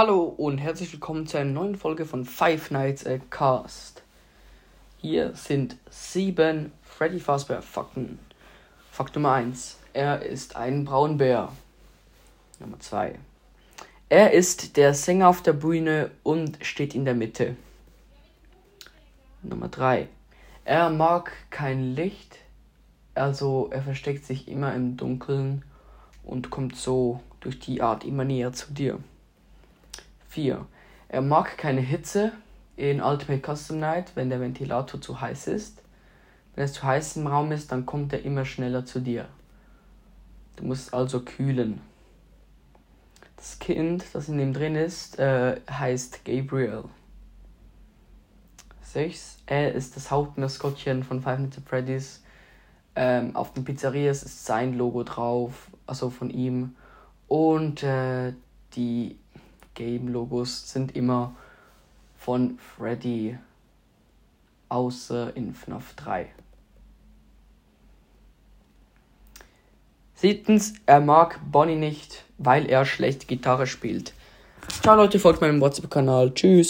Hallo und herzlich willkommen zu einer neuen Folge von Five Nights at Cast. Hier sind sieben Freddy Fazbear Fakten. Fakt Nummer 1. Er ist ein Braunbär. Nummer 2. Er ist der Sänger auf der Bühne und steht in der Mitte. Nummer 3. Er mag kein Licht, also er versteckt sich immer im Dunkeln und kommt so durch die Art immer näher zu dir. 4. Er mag keine Hitze in Ultimate Custom Night, wenn der Ventilator zu heiß ist. Wenn es zu heiß im Raum ist, dann kommt er immer schneller zu dir. Du musst also kühlen. Das Kind, das in ihm drin ist, äh, heißt Gabriel. 6. Er ist das Hauptmaskottchen von Five Nights at Freddy's. Ähm, auf den Pizzerias ist sein Logo drauf, also von ihm. Und äh, die Game-Logos sind immer von Freddy, außer in FNAF 3. Siebtens, er mag Bonnie nicht, weil er schlecht Gitarre spielt. Ciao Leute, folgt meinem WhatsApp-Kanal. Tschüss.